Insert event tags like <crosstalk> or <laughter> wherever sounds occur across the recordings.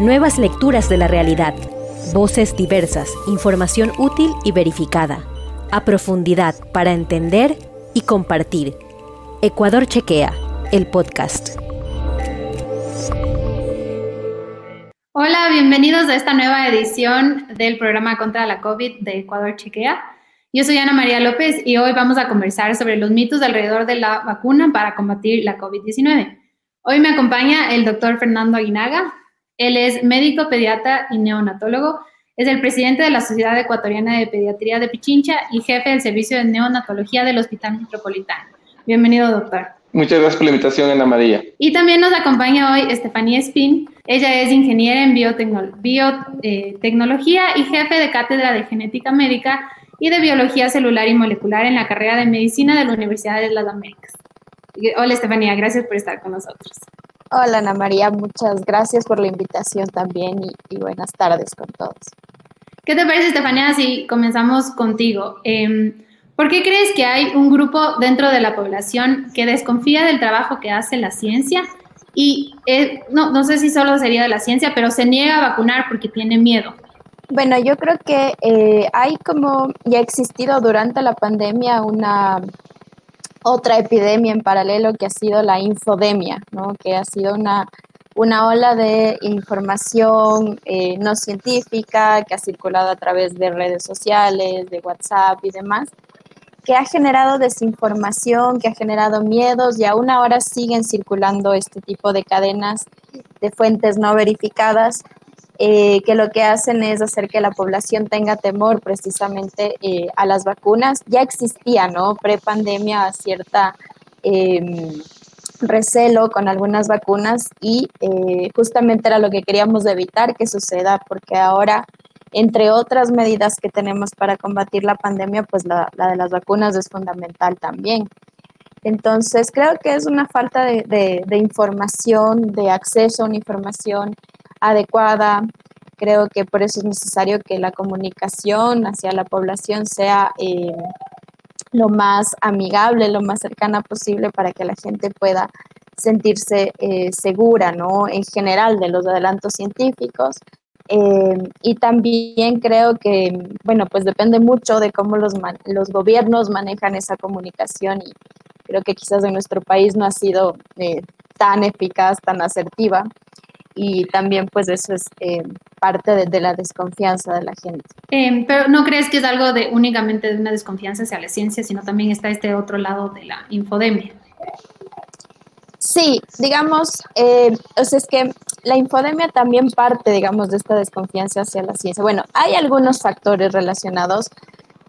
Nuevas lecturas de la realidad. Voces diversas, información útil y verificada. A profundidad para entender y compartir. Ecuador Chequea, el podcast. Hola, bienvenidos a esta nueva edición del programa contra la COVID de Ecuador Chequea. Yo soy Ana María López y hoy vamos a conversar sobre los mitos alrededor de la vacuna para combatir la COVID-19. Hoy me acompaña el doctor Fernando Aguinaga. Él es médico, pediatra y neonatólogo. Es el presidente de la Sociedad Ecuatoriana de Pediatría de Pichincha y jefe del Servicio de Neonatología del Hospital Metropolitano. Bienvenido, doctor. Muchas gracias por la invitación, Ana María. Y también nos acompaña hoy Estefanía Spin. Ella es ingeniera en biotecnología y jefe de cátedra de genética médica y de biología celular y molecular en la carrera de medicina de la Universidad de las Américas. Hola Estefanía, gracias por estar con nosotros. Hola Ana María, muchas gracias por la invitación también y, buenas tardes con todos. ¿Qué te parece Estefanía si comenzamos contigo? Eh, ¿Por qué crees que hay un grupo dentro de la población que desconfía del trabajo que hace la ciencia? Y eh, no, no sé si solo sería de la ciencia, pero se niega a vacunar porque tiene miedo. Bueno, yo creo que eh, hay como, ya ha existido durante la pandemia una otra epidemia en paralelo que ha sido la infodemia, ¿no? que ha sido una, una ola de información eh, no científica que ha circulado a través de redes sociales, de WhatsApp y demás, que ha generado desinformación, que ha generado miedos y aún ahora siguen circulando este tipo de cadenas de fuentes no verificadas eh, que lo que hacen es hacer que la población tenga temor precisamente eh, a las vacunas. Ya existía, ¿no? Pre-pandemia cierta em, recelo con algunas vacunas y eh, justamente era lo que queríamos evitar que suceda porque ahora entre otras medidas que tenemos para combatir la pandemia, pues la, de las vacunas es fundamental también. Entonces, creo que es una falta de, información, de acceso a una información adecuada. Creo que por eso es necesario que la comunicación hacia la población sea eh, lo más amigable, lo más cercana posible para que la gente pueda sentirse eh, segura, ¿no? En general de los adelantos científicos, eh, y también creo que, bueno, pues depende mucho de cómo los, los gobiernos manejan esa comunicación y creo que quizás en nuestro país no ha sido eh, tan eficaz, tan asertiva y también pues eso es eh, parte de, de, la desconfianza de la gente. pero no crees que es algo de únicamente de una desconfianza hacia la ciencia, sino también está este otro lado de la infodemia. Sí, digamos, o sea, es que la infodemia también parte, digamos, de esta desconfianza hacia la ciencia. Bueno, hay algunos factores relacionados,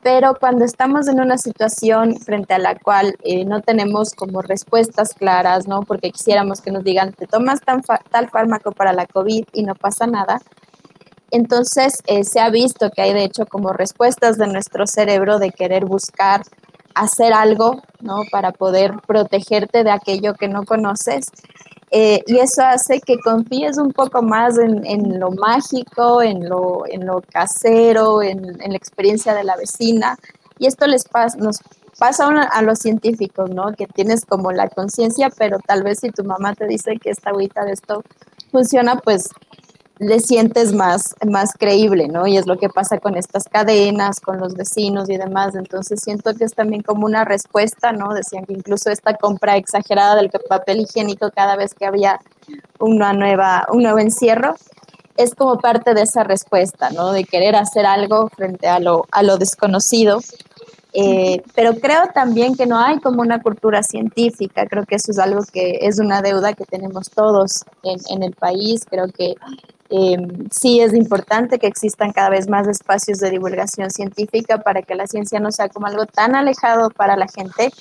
pero cuando estamos en una situación frente a la cual eh, no tenemos como respuestas claras, ¿no? Porque quisiéramos que nos digan, te tomas tal fármaco para la COVID y no pasa nada. Entonces, eh, se ha visto que hay de hecho como respuestas de nuestro cerebro de querer buscar hacer algo, ¿no? Para poder protegerte de aquello que no conoces. Eh, y eso hace que confíes un poco más en, lo mágico, en lo, en lo casero, en, la experiencia de la vecina. Y esto les pasa, nos pasa a los científicos, ¿no? Que tienes como la conciencia, pero tal vez si tu mamá te dice que esta agüita de esto funciona, pues le sientes más, más creíble, ¿no? Y es lo que pasa con estas cadenas, con los vecinos y demás. Entonces siento que es también como una respuesta, ¿no? Decían que incluso esta compra exagerada del papel higiénico cada vez que había una nueva, un nuevo encierro, es como parte de esa respuesta, ¿no? De querer hacer algo frente a lo, a lo desconocido. Eh, pero creo también que no hay como una cultura científica, creo que eso es algo que es una deuda que tenemos todos en, en el país, creo que eh, sí es importante que existan cada vez más espacios de divulgación científica para que la ciencia no sea como algo tan alejado para la gente,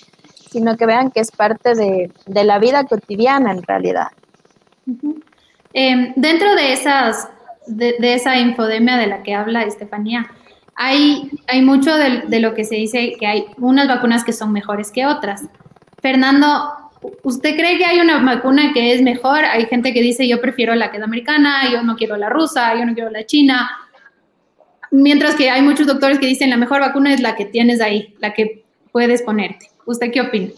sino que vean que es parte de, la vida cotidiana en realidad. Em, dentro de, esas, de, esa infodemia de la que habla Estefanía, hay, hay mucho de, de, lo que se dice que hay unas vacunas que son mejores que otras. Fernando, ¿Usted cree que hay una vacuna que es mejor? Hay gente que dice yo prefiero la que es americana, yo no quiero la rusa, yo no quiero la china. Mientras que hay muchos doctores que dicen la mejor vacuna es la que tienes ahí, la que puedes ponerte. ¿Usted qué opina?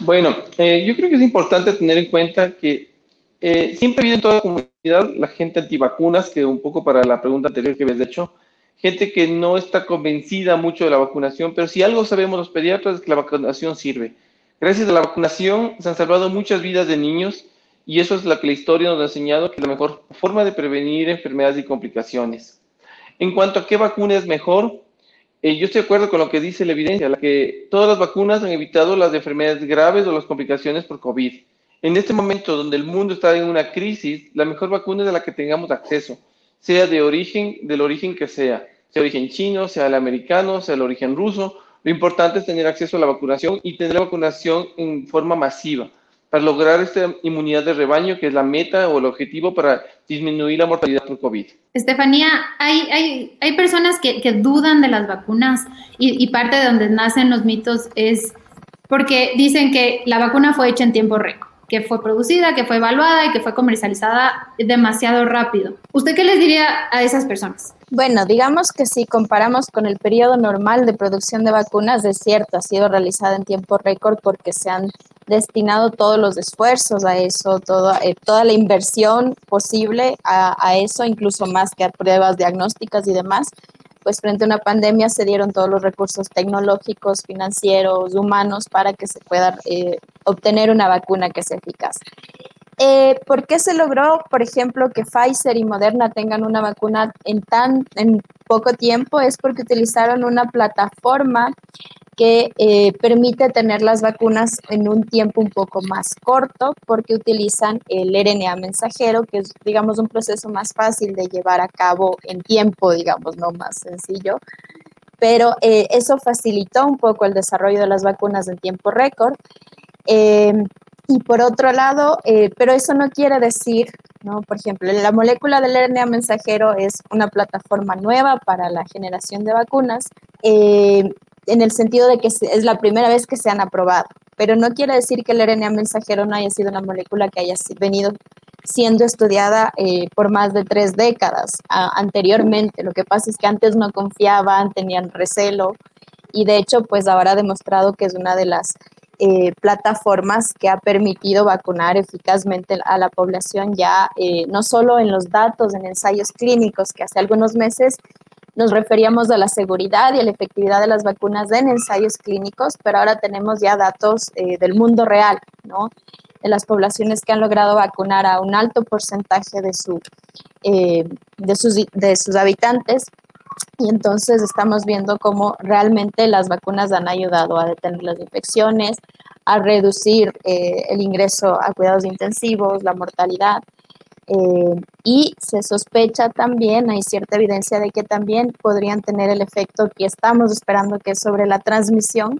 Bueno, eh, yo creo que es importante tener en cuenta que Eh, siempre habido en toda la comunidad la gente antivacunas, que un poco para la pregunta anterior que habías hecho, gente que no está convencida mucho de la vacunación, pero si algo sabemos los pediatras es que la vacunación sirve. Gracias a la vacunación se han salvado muchas vidas de niños y eso es lo que la historia nos ha enseñado, que es la mejor forma de prevenir enfermedades y complicaciones. En cuanto a qué vacuna es mejor, eh, yo estoy de acuerdo con lo que dice la evidencia, la que todas las vacunas han evitado las enfermedades graves o las complicaciones por COVID. En este momento donde el mundo está en una crisis, la mejor vacuna es de la que tengamos acceso, sea de origen, del origen que sea, sea de origen chino, sea el americano, sea el origen ruso. Lo importante es tener acceso a la vacunación y tener la vacunación en forma masiva para lograr esta inmunidad de rebaño, que es la meta o el objetivo para disminuir la mortalidad por COVID. Estefanía, hay, hay, hay personas que, que, dudan de las vacunas y, y, parte de donde nacen los mitos es porque dicen que la vacuna fue hecha en tiempo récord, que fue producida, que fue evaluada y que fue comercializada demasiado rápido. ¿Usted qué les diría a esas personas? Bueno, digamos que si comparamos con el periodo normal de producción de vacunas, es cierto, ha sido realizada en tiempo récord porque se han destinado todos los esfuerzos a eso, eh, toda la inversión posible a, eso, incluso más que a pruebas diagnósticas y demás, pues frente a una pandemia se dieron todos los recursos tecnológicos, financieros, humanos para que se pueda eh, obtener una vacuna que sea eficaz. Eh, ¿Por qué se logró, por ejemplo, que Pfizer y Moderna tengan una vacuna en tan en poco tiempo? Es porque utilizaron una plataforma que eh, permite tener las vacunas en un tiempo un poco más corto porque utilizan el RNA mensajero, que es, digamos, un proceso más fácil de llevar a cabo en tiempo, digamos, no más sencillo. Pero eh, eso facilitó un poco el desarrollo de las vacunas en tiempo récord. Eh, y por otro lado, eh, pero eso no quiere decir, ¿no? Por ejemplo, la molécula del RNA mensajero es una plataforma nueva para la generación de vacunas. Eh, en el sentido de que es la primera vez que se han aprobado, pero no quiere decir que el RNA mensajero no haya sido una molécula que haya venido siendo estudiada eh, por más de tres décadas anteriormente. Lo que pasa es que antes no confiaban, tenían recelo y de hecho pues ahora ha demostrado que es una de las eh, plataformas que ha permitido vacunar eficazmente a la población ya eh, no solo en los datos, en ensayos clínicos que hace algunos meses nos referíamos a la seguridad y a la efectividad de las vacunas en ensayos clínicos, pero ahora tenemos ya datos eh, del mundo real, ¿no? De las poblaciones que han logrado vacunar a un alto porcentaje de, su, de, sus, de sus habitantes. Y entonces estamos viendo cómo realmente las vacunas han ayudado a detener las infecciones, a reducir eh, el ingreso a cuidados intensivos, la mortalidad. Eh, y se sospecha también, hay cierta evidencia de que también podrían tener el efecto que estamos esperando, que es sobre la transmisión,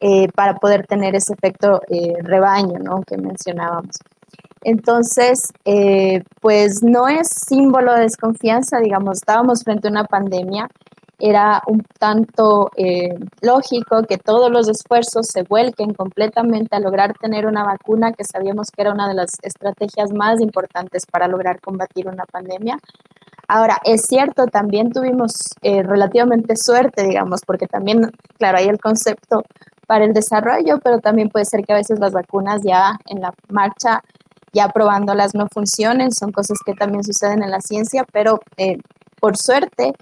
eh, para poder tener ese efecto rebaño, ¿no? Que mencionábamos. Entonces, pues no es símbolo de desconfianza, digamos, estábamos frente a una pandemia era un tanto eh, lógico que todos los esfuerzos se vuelquen completamente a lograr tener una vacuna, que sabíamos que era una de las estrategias más importantes para lograr combatir una pandemia. Ahora, es cierto, también tuvimos eh, relativamente suerte, digamos, porque también, claro, hay el concepto para el desarrollo, pero también puede ser que a veces las vacunas ya en la marcha ya probándolas no funcionen, son cosas que también suceden en la ciencia, pero eh, por suerte,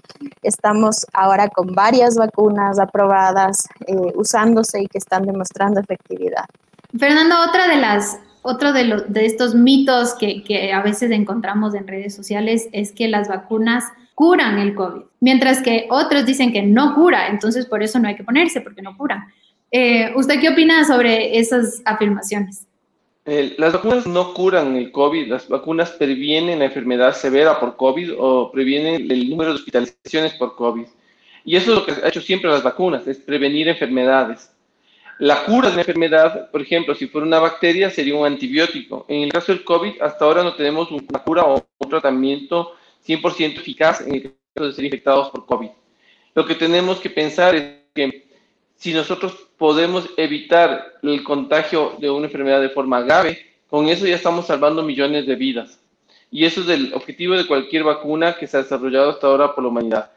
estamos ahora con varias vacunas aprobadas, eh, usándose y que están demostrando efectividad. Fernando, otra de las, otro de, de estos mitos que, que a veces encontramos en redes sociales es que las vacunas curan el COVID, mientras que otros dicen que no cura, entonces por eso no hay que ponerse, porque no cura. Eh, ¿Usted qué opina sobre esas afirmaciones? Eh, las vacunas no curan el COVID, las vacunas previenen la enfermedad severa por COVID o previenen el número de hospitalizaciones por COVID. Y eso es lo que ha hecho siempre las vacunas, es prevenir enfermedades. La cura de la enfermedad, por ejemplo, si fuera una bacteria, sería un antibiótico. En el caso del COVID, hasta ahora no tenemos una cura o un tratamiento 100% eficaz en el caso de ser infectados por COVID. Lo que tenemos que pensar es que si nosotros podemos evitar el contagio de una enfermedad de forma grave, con eso ya estamos salvando millones de vidas. Y eso es el objetivo de cualquier vacuna que se ha desarrollado hasta ahora por la humanidad.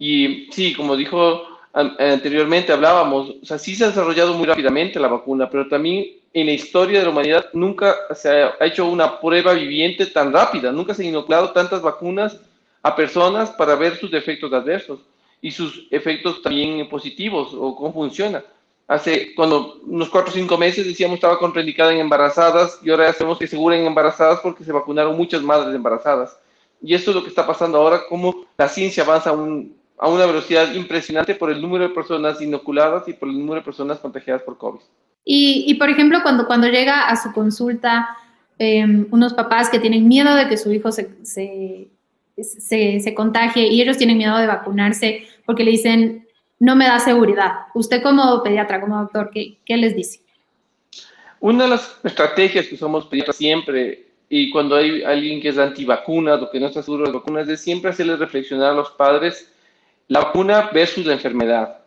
Y sí, como dijo anteriormente, hablábamos, o sea, sí se ha desarrollado muy rápidamente la vacuna, pero también en la historia de la humanidad nunca se ha hecho una prueba viviente tan rápida, nunca se han inoculado tantas vacunas a personas para ver sus efectos adversos y sus efectos también positivos o cómo funciona. Hace cuando unos cuatro o cinco meses decíamos estaba contraindicada en embarazadas y ahora ya sabemos que segura embarazadas porque se vacunaron muchas madres embarazadas. Y esto es lo que está pasando ahora, cómo la ciencia avanza a, una velocidad impresionante por el número de personas inoculadas y por el número de personas contagiadas por COVID. Y, por ejemplo, cuando, cuando llega a su consulta em, unos papás que tienen miedo de que su hijo se, se, se contagie y ellos tienen miedo de vacunarse porque le dicen, no me da seguridad. Usted como pediatra, como doctor, ¿qué, les dice? Una de las estrategias que usamos pediatras siempre y cuando hay alguien que es antivacunas o que no está seguro de vacunas, es siempre hacerles reflexionar a los padres la vacuna versus la enfermedad.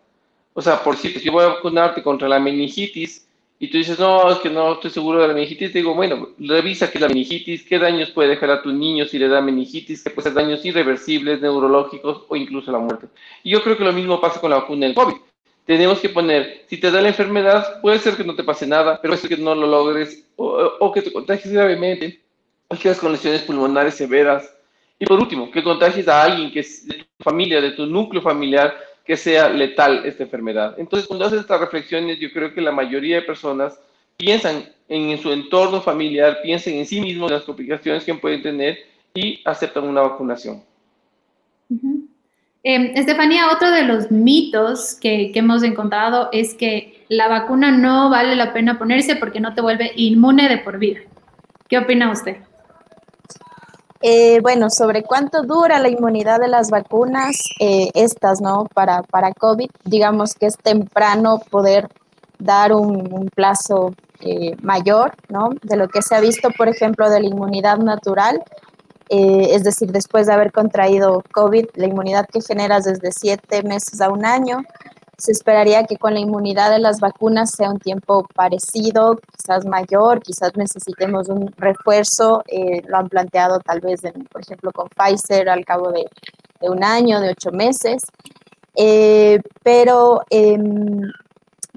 O sea, por si yo voy a vacunarte contra la meningitis y tú dices, no, es que no estoy seguro de la meningitis, digo, bueno, revisa qué es la meningitis, qué daños puede dejar a tu niño si le da meningitis, que puede ser daños irreversibles, neurológicos o incluso la muerte. Y yo creo que lo mismo pasa con la vacuna del COVID. Tenemos que poner, si te da la enfermedad, puede ser que no te pase nada, pero puede ser que no lo logres o, o que te contagies gravemente las con lesiones pulmonares severas. Y por último, que contagies a alguien que es de tu familia, de tu núcleo familiar, que sea letal esta enfermedad. Entonces, cuando haces estas reflexiones, yo creo que la mayoría de personas piensan en, su entorno familiar, piensan en sí mismos, en las complicaciones que pueden tener y aceptan una vacunación. Em, Estefanía, otro de los mitos que, que, hemos encontrado es que la vacuna no vale la pena ponerse porque no te vuelve inmune de por vida. ¿Qué opina usted? Eh, bueno, sobre cuánto dura la inmunidad de las vacunas, eh, estas, ¿no? Para, para COVID, digamos que es temprano poder dar un, plazo eh, mayor, ¿no? De lo que se ha visto, por ejemplo, de la inmunidad natural, es decir, después de haber contraído COVID, la inmunidad que generas desde siete meses a un año, se esperaría que con la inmunidad de las vacunas sea un tiempo parecido, quizás mayor, quizás necesitemos un refuerzo, eh, lo han planteado tal vez, por ejemplo, con Pfizer al cabo de, un año, de ocho meses, eh, pero em,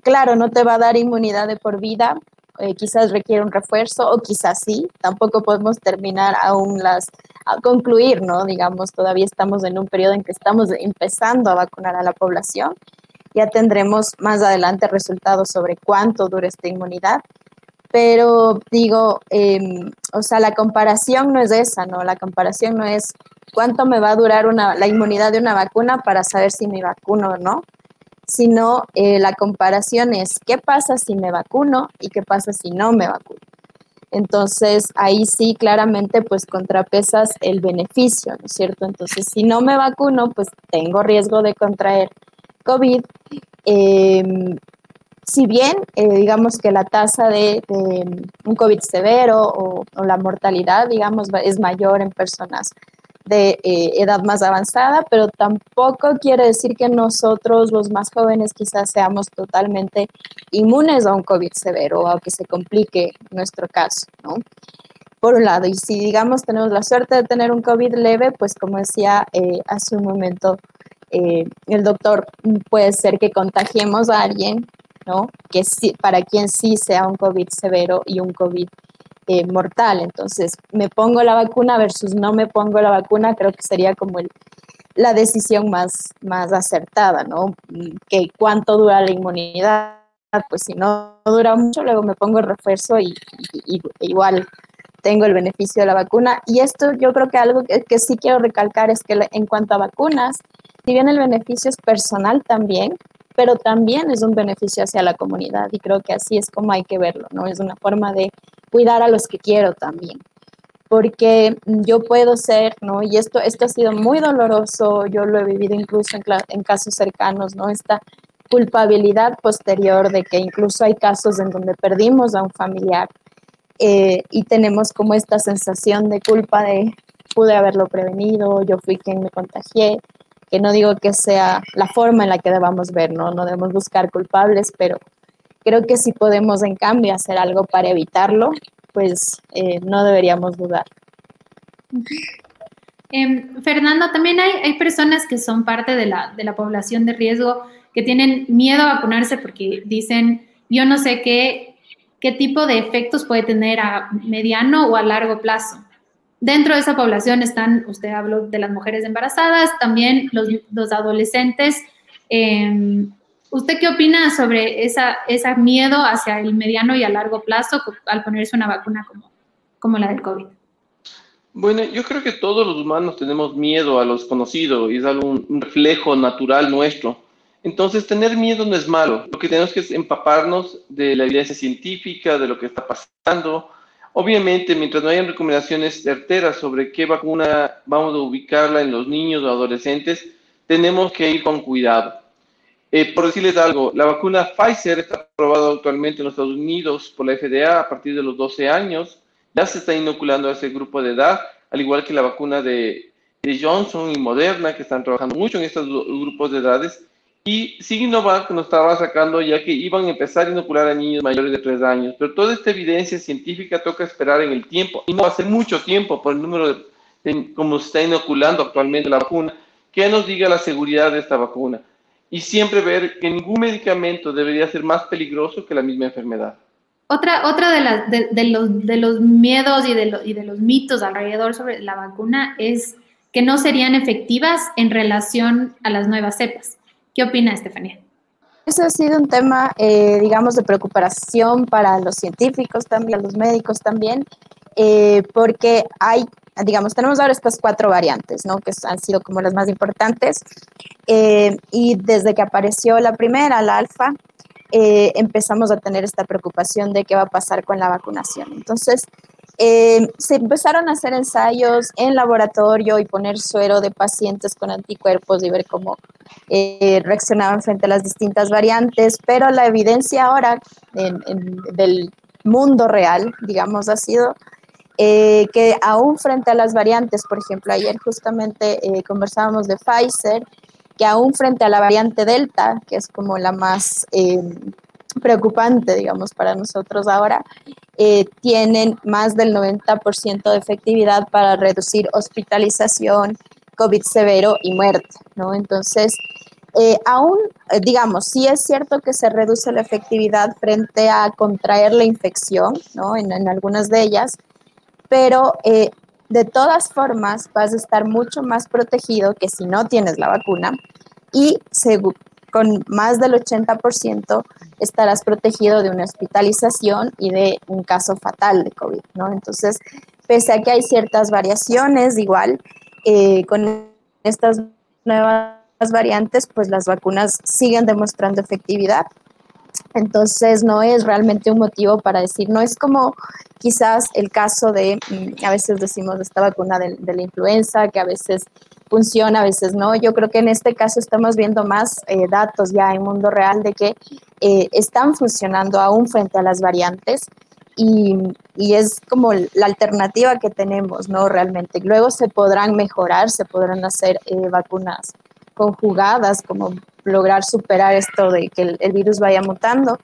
claro, no te va a dar inmunidad de por vida, eh, quizás requiere un refuerzo o quizás sí, tampoco podemos terminar aún las, a concluir, ¿no? Digamos, todavía estamos en un periodo en que estamos empezando a vacunar a la población ya tendremos más adelante resultados sobre cuánto dura esta inmunidad. Pero digo, em, o sea, la comparación no es esa, ¿no? La comparación no es cuánto me va a durar la inmunidad de una vacuna para saber si me vacuno o no, sino eh, la comparación es qué pasa si me vacuno y qué pasa si no me vacuno. Entonces, ahí sí claramente pues contrapesas el beneficio, ¿no es cierto? Entonces, si no me vacuno, pues tengo riesgo de contraer COVID, em, si bien eh, digamos que la tasa de, un COVID severo o, la mortalidad, digamos, es mayor en personas de eh, edad más avanzada, pero tampoco quiere decir que nosotros, los más jóvenes, quizás seamos totalmente inmunes a un COVID severo o a que se complique nuestro caso, ¿no? Por un lado, y si digamos tenemos la suerte de tener un COVID leve, pues como decía eh, hace un momento eh, el doctor puede ser que contagiemos a alguien, ¿no? Que sí, para quien sí sea un COVID severo y un COVID eh, mortal. Entonces, me pongo la vacuna versus no me pongo la vacuna, creo que sería como la decisión más, más acertada, ¿no? Que cuánto dura la inmunidad, pues si no dura mucho, luego me pongo el refuerzo y, igual tengo el beneficio de la vacuna. Y esto yo creo que algo que, que sí quiero recalcar es que en cuanto a vacunas, si bien el beneficio es personal también, pero también es un beneficio hacia la comunidad y creo que así es como hay que verlo, ¿no? Es una forma de cuidar a los que quiero también. Porque yo puedo ser, ¿no? Y esto, esto ha sido muy doloroso, yo lo he vivido incluso en, casos cercanos, ¿no? Esta culpabilidad posterior de que incluso hay casos en donde perdimos a un familiar eh, y tenemos como esta sensación de culpa de pude haberlo prevenido, yo fui quien me contagié, que no digo que sea la forma en la que debamos ver, ¿no? No debemos buscar culpables, pero creo que si podemos en cambio hacer algo para evitarlo, pues eh, no deberíamos dudar. Em, Fernando, también hay, hay, personas que son parte de la, de la población de riesgo que tienen miedo a vacunarse porque dicen, yo no sé qué qué tipo de efectos puede tener a mediano o a largo plazo. Dentro de esa población están, usted habló de las mujeres embarazadas, también los, los adolescentes. Em, ¿Usted qué opina sobre esa, ese miedo hacia el mediano y a largo plazo al ponerse una vacuna como, como la del COVID? Bueno, yo creo que todos los humanos tenemos miedo a lo desconocido y es algo, un reflejo natural nuestro. Entonces, tener miedo no es malo. Lo que tenemos que es empaparnos de la evidencia científica, de lo que está pasando. Obviamente, mientras no hayan recomendaciones certeras sobre qué vacuna vamos a ubicarla en los niños o adolescentes, tenemos que ir con cuidado. Eh, por decirles algo, la vacuna Pfizer está aprobada actualmente en los Estados Unidos por la FDA a partir de los 12 años. Ya se está inoculando a ese grupo de edad, al igual que la vacuna de, de Johnson y Moderna, que están trabajando mucho en estos grupos de edades y Sinovac nos estaba sacando ya que iban a empezar a inocular a niños mayores de 3 años, pero toda esta evidencia científica toca esperar en el tiempo, y no hace mucho tiempo por el número de, de se está inoculando actualmente la vacuna, que nos diga la seguridad de esta vacuna. Y siempre ver que ningún medicamento debería ser más peligroso que la misma enfermedad. Otra, otra de, las de, los, de los miedos y de, y de los mitos alrededor sobre la vacuna es que no serían efectivas en relación a las nuevas cepas. ¿Qué opina Estefanía? Ese ha sido un tema, eh, digamos, de preocupación para los científicos también, los médicos también, eh, porque hay, digamos, tenemos ahora estas cuatro variantes, ¿no? Que han sido como las más importantes. Eh, y desde que apareció la primera, la alfa, empezamos a tener esta preocupación de qué va a pasar con la vacunación. Entonces, eh, se empezaron a hacer ensayos en laboratorio y poner suero de pacientes con anticuerpos y ver cómo eh, reaccionaban frente a las distintas variantes, pero la evidencia ahora del mundo real, digamos, ha sido eh, que aún frente a las variantes, por ejemplo, ayer justamente conversábamos de Pfizer, que aún frente a la variante Delta, que es como la más preocupante, digamos, para nosotros ahora, eh, tienen más del 90% de efectividad para reducir hospitalización, COVID severo y muerte, ¿no? Entonces, eh, aún, eh, digamos, sí es cierto que se reduce la efectividad frente a contraer la infección, ¿no? En, en algunas de ellas, pero de todas formas vas a estar mucho más protegido que si no tienes la vacuna y con más del 80% estarás protegido de una hospitalización y de un caso fatal de COVID, ¿no? Entonces, pese a que hay ciertas variaciones, igual, eh, con estas nuevas variantes, pues las vacunas siguen demostrando efectividad. Entonces, no es realmente un motivo para decir, no es como quizás el caso de, mm, a veces decimos esta vacuna de, de la influenza, que a veces funciona, a veces no. Yo creo que en este caso estamos viendo más eh, datos ya en mundo real de que eh, están funcionando aún frente a las variantes y, y, es como la alternativa que tenemos, ¿no? Realmente. Luego se podrán mejorar, se podrán hacer eh, vacunas conjugadas, como lograr superar esto de que el, virus vaya mutando,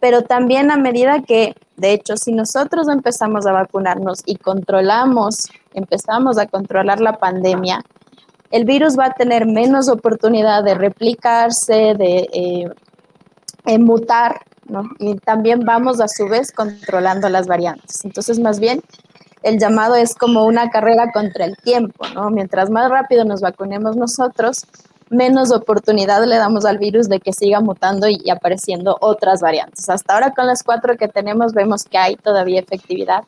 pero también a medida que, de hecho, si nosotros empezamos a vacunarnos y controlamos, empezamos a controlar la pandemia, el virus va a tener menos oportunidad de replicarse, de eh, mutar, ¿no? Y también vamos a su vez controlando las variantes. Entonces, más bien, el llamado es como una carrera contra el tiempo, ¿no? Mientras más rápido nos vacunemos nosotros, menos oportunidad le damos al virus de que siga mutando y, apareciendo otras variantes. Hasta ahora con las cuatro que tenemos vemos que hay todavía efectividad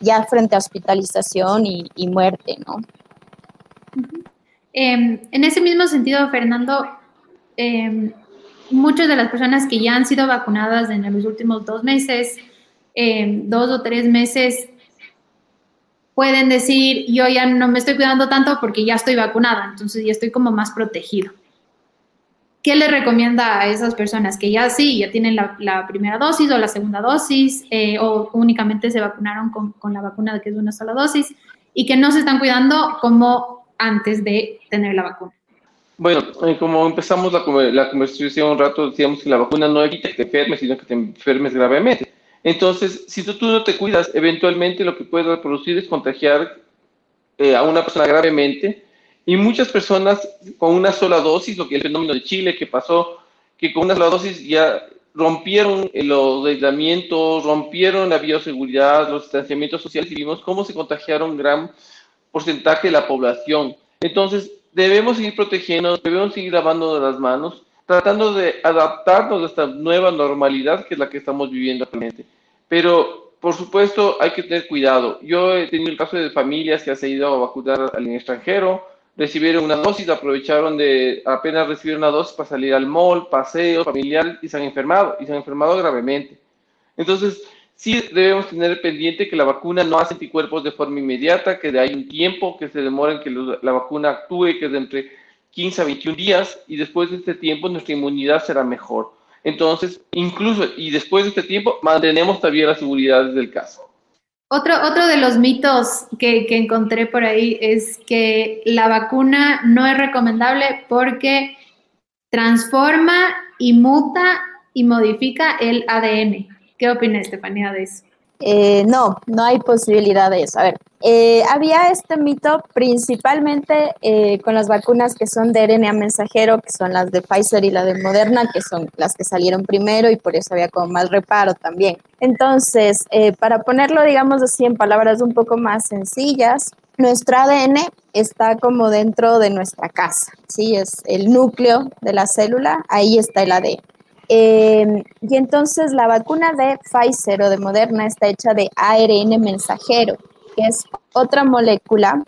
ya frente a hospitalización y, y muerte, ¿no? Em, en ese mismo sentido, Fernando, em, muchas de las personas que ya han sido vacunadas en los últimos dos meses, em, dos o tres meses, pueden decir, yo ya no me estoy cuidando tanto porque ya estoy vacunada, entonces ya estoy como más protegido. ¿Qué le recomienda a esas personas que ya sí, ya tienen la, primera dosis o la segunda dosis eh, o únicamente se vacunaron con, la vacuna que es una sola dosis y que no se están cuidando como antes de tener la vacuna? Bueno, eh, como empezamos la, la, conversación un rato, decíamos que la vacuna no evita que te enfermes, sino que te enfermes gravemente. Entonces, si tú, no te cuidas, eventualmente lo que puedes producir es contagiar eh, a una persona gravemente. Y muchas personas con una sola dosis, lo que el fenómeno de Chile que pasó, que con una sola dosis ya rompieron los aislamientos, rompieron la bioseguridad, los distanciamientos sociales y vimos cómo se contagiaron gran porcentaje de la población. Entonces, debemos seguir protegiendo, debemos seguir lavando las manos, tratando de adaptarnos a esta nueva normalidad que es la que estamos viviendo actualmente. Pero, por supuesto, hay que tener cuidado. Yo he tenido el caso de familias que han ido a vacunar al extranjero, recibieron una dosis, aprovecharon de apenas recibir una dosis para salir al mall, paseo familiar y se han enfermado, y se han enfermado gravemente. Entonces, sí debemos tener pendiente que la vacuna no hace anticuerpos de forma inmediata, que hay un tiempo que se demora en que la vacuna actúe, que es entre 15 a 21 días, y después de este tiempo nuestra inmunidad será mejor. Entonces, incluso, y después de este tiempo, mantenemos todavía la seguridad del caso. Otro, otro de los mitos que, que, encontré por ahí es que la vacuna no es recomendable porque transforma y muta y modifica el ADN. ¿Qué opina Estefanía de eso? Eh, no, no hay posibilidad de eso. A ver, eh, había este mito principalmente eh, con las vacunas que son de RNA mensajero, que son las de Pfizer y la de Moderna, que son las que salieron primero y por eso había como más reparo también. Entonces, para ponerlo, digamos así, en palabras un poco más sencillas, nuestro ADN está como dentro de nuestra casa, ¿sí? Es el núcleo de la célula, ahí está el ADN. Em, y entonces la vacuna de Pfizer o de Moderna está hecha de ARN mensajero, que es otra molécula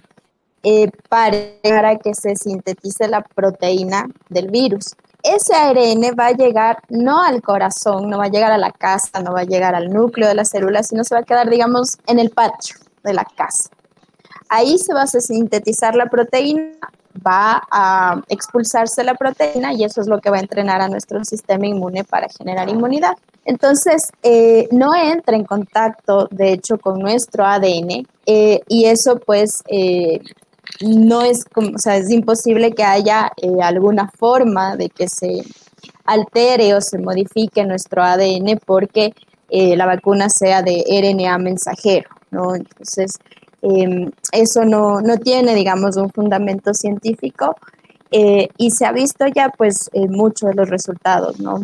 eh, para que se sintetice la proteína del virus. Ese ARN va a llegar no al corazón, no va a llegar a la casa, no va a llegar al núcleo de la célula, sino se va a quedar, digamos, en el patio de la casa. Ahí se va a sintetizar la proteína va a expulsarse la proteína y eso es lo que va a entrenar a nuestro sistema inmune para generar inmunidad. Entonces, eh, no entra en contacto, de hecho, con nuestro ADN eh, y eso pues eh, no es, como, o sea, es imposible que haya alguna forma de que se altere o se modifique nuestro ADN porque la vacuna sea de RNA mensajero, ¿no? Entonces, Em, eso no, no, tiene, digamos, un fundamento científico eh, y se ha visto ya, pues, eh, muchos de los resultados, ¿no?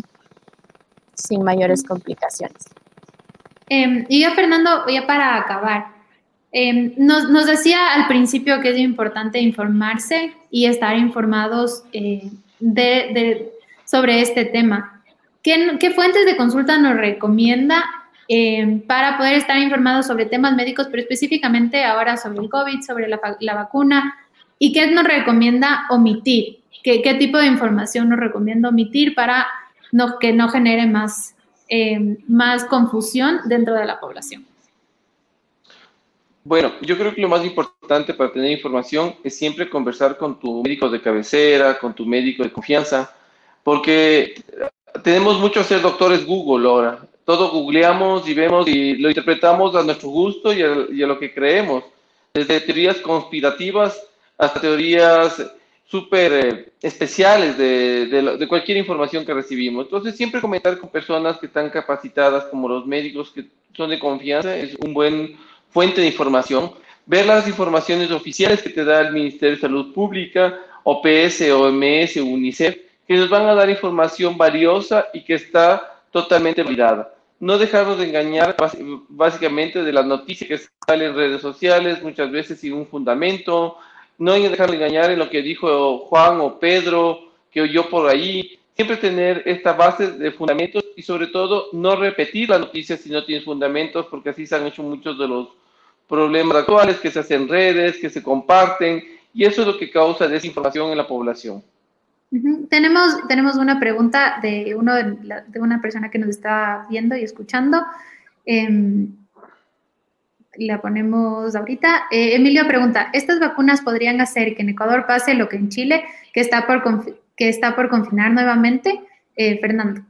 Sin mayores complicaciones. Em, y ya, Fernando, ya para acabar, em, nos, nos, decía al principio que es importante informarse y estar informados eh, de, de, sobre este tema. ¿Qué, ¿Qué fuentes de consulta nos recomienda eh, para poder estar informados sobre temas médicos, pero específicamente ahora sobre el COVID, sobre la, vacuna. Y qué nos recomienda omitir, ¿Qué, tipo de información nos recomienda omitir para que no genere más, eh, más confusión dentro de la población. Bueno, yo creo que lo más importante para tener información es siempre conversar con tu médico de cabecera, con tu médico de confianza, porque tenemos mucho a ser doctores Google ahora todo googleamos y vemos y lo interpretamos a nuestro gusto y a, lo que creemos, desde teorías conspirativas hasta teorías súper eh, especiales de, de, cualquier información que recibimos. Entonces, siempre comentar con personas que están capacitadas, como los médicos que son de confianza, es un buen fuente de información. Ver las informaciones oficiales que te da el Ministerio de Salud Pública, OPS, OMS, UNICEF, que nos van a dar información valiosa y que está totalmente validada no dejarnos de engañar básicamente de las noticias que salen en redes sociales, muchas veces sin un fundamento, no dejar de engañar en lo que dijo Juan o Pedro, que oyó por ahí, siempre tener esta base de fundamentos y sobre todo no repetir las noticias si no tienes fundamentos, porque así se han hecho muchos de los problemas actuales que se hacen redes, que se comparten, y eso es lo que causa desinformación en la población. Tenemos, tenemos una pregunta de, uno de, una persona que nos está viendo y escuchando. Em, la ponemos ahorita. Eh, Emilio pregunta, ¿estas vacunas podrían hacer que en Ecuador pase lo que en Chile, que está por, que está por confinar nuevamente? Eh, Fernando.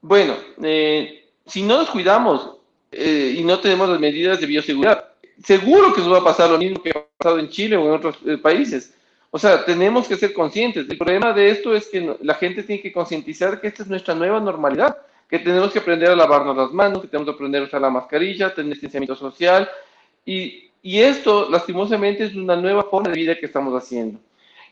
Bueno, eh, si no nos cuidamos y no tenemos las medidas de bioseguridad, seguro que nos va a pasar lo mismo que ha pasado en Chile o en otros países o sea, tenemos que ser conscientes. El problema de esto es que la gente tiene que concientizar que esta es nuestra nueva normalidad, que tenemos que aprender a lavarnos las manos, que tenemos que aprender a usar la mascarilla, tener distanciamiento social. Y, y esto, lastimosamente, es una nueva forma de vida que estamos haciendo.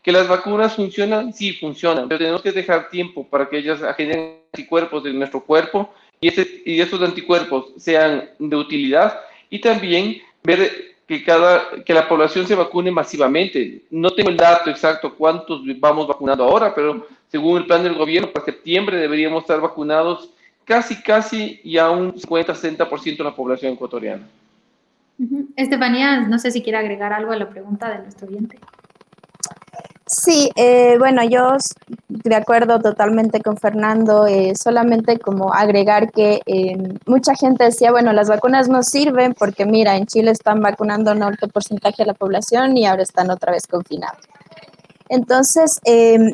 Que las vacunas funcionan, sí funcionan, pero tenemos que dejar tiempo para que ellas generen anticuerpos en nuestro cuerpo y, ese, y esos anticuerpos sean de utilidad y también ver que, cada, que la población se vacune masivamente. No tengo el dato exacto cuántos vamos vacunando ahora, pero según el plan del gobierno, para septiembre deberíamos estar vacunados casi, casi ya un 50-60% de la población ecuatoriana. Estefanía, no sé si quiere agregar algo a la pregunta de nuestro oyente. Sí, eh, bueno, yo de acuerdo totalmente con Fernando, eh, solamente como agregar que eh, mucha gente decía, bueno, las vacunas no sirven porque mira, en Chile están vacunando un alto porcentaje de la población y ahora están otra vez confinados. Entonces,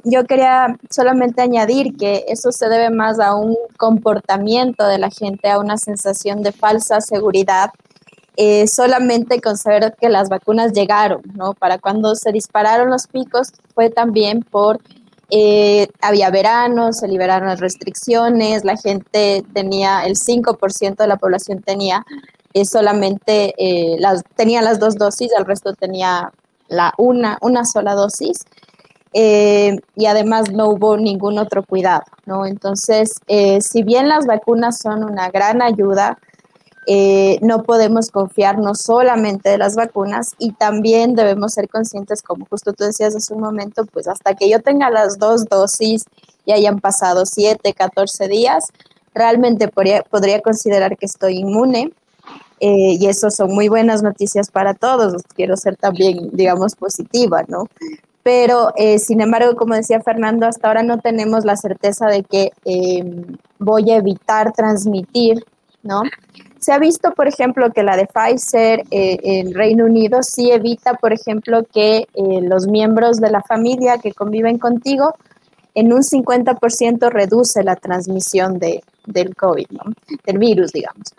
yo quería solamente añadir que eso se debe más a un comportamiento de la gente, a una sensación de falsa seguridad eh, solamente con saber que las vacunas llegaron, ¿no? Para cuando se dispararon los picos fue también por, eh, había verano, se liberaron las restricciones, la gente tenía, el 5% de la población tenía eh, solamente, las, tenía las dos dosis, el resto tenía la una, una sola dosis. y además no hubo ningún otro cuidado, ¿no? Entonces, si bien las vacunas son una gran ayuda, eh, no podemos confiarnos solamente de las vacunas y también debemos ser conscientes, como justo tú decías hace un momento, pues hasta que yo tenga las dos dosis y hayan pasado 7, 14 días, realmente podría, podría considerar que estoy inmune. Eh, y eso son muy buenas noticias para todos. Quiero ser también, digamos, positiva, ¿no? Pero, eh, sin embargo, como decía Fernando, hasta ahora no tenemos la certeza de que voy a evitar transmitir, ¿no? Se ha visto, por ejemplo, que la de Pfizer eh, en Reino Unido sí evita, por ejemplo, que eh, los miembros de la familia que conviven contigo en un 50% reduce la transmisión de, del COVID, del virus, digamos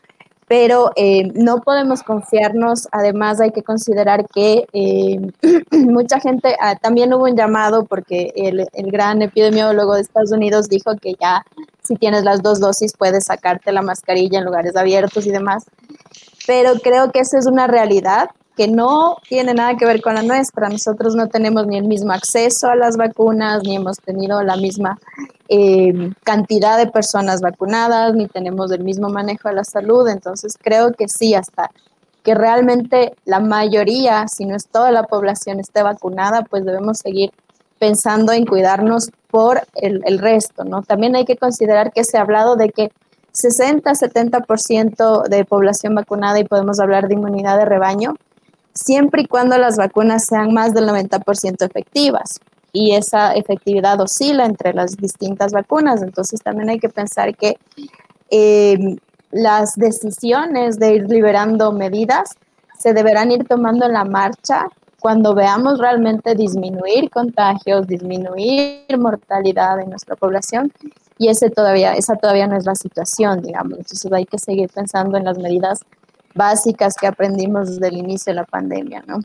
pero eh, no podemos confiarnos. Además, hay que considerar que eh, <clears throat> mucha gente, ah, también hubo un llamado porque el, el, gran epidemiólogo de Estados Unidos dijo que ya si tienes las dos dosis puedes sacarte la mascarilla en lugares abiertos y demás. Pero creo que esa es una realidad que no tiene nada que ver con la nuestra. Nosotros no tenemos ni el mismo acceso a las vacunas, ni hemos tenido la misma eh, cantidad de personas vacunadas, ni tenemos el mismo manejo de la salud. Entonces creo que sí, hasta que realmente la mayoría, si no es toda la población, esté vacunada, pues debemos seguir pensando en cuidarnos por el, resto, ¿no? También hay que considerar que se ha hablado de que 60-70% de población vacunada y podemos hablar de inmunidad de rebaño, siempre y cuando las vacunas sean más del 90% efectivas. Y esa efectividad oscila entre las distintas vacunas. Entonces también hay que pensar que eh, las decisiones de ir liberando medidas se deberán ir tomando en la marcha cuando veamos realmente disminuir contagios, disminuir mortalidad en nuestra población y ese todavía, esa todavía no es la situación, digamos. Entonces hay que seguir pensando en las medidas básicas que aprendimos desde el inicio de la pandemia, ¿no?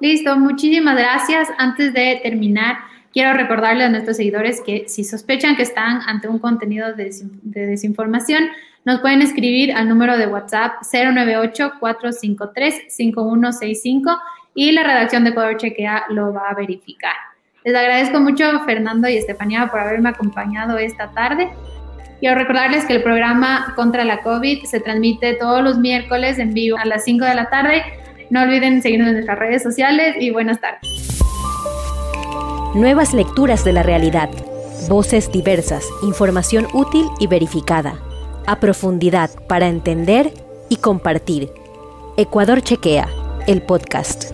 Listo, muchísimas gracias. Antes de terminar, quiero recordarle a nuestros seguidores que si sospechan que están ante un contenido de, desinformación, nos pueden escribir al número de WhatsApp 098-453-5165 y la redacción de Ecuador Chequea lo va a verificar. Les agradezco mucho, Fernando y Estefanía, por haberme acompañado esta tarde. Quiero recordarles que el programa contra la COVID se transmite todos los miércoles en vivo a las 5 de la tarde. No olviden seguirnos en nuestras redes sociales y buenas tardes. Nuevas lecturas de la realidad. Voces diversas, información útil y verificada. A profundidad para entender y compartir. Ecuador Chequea, el podcast.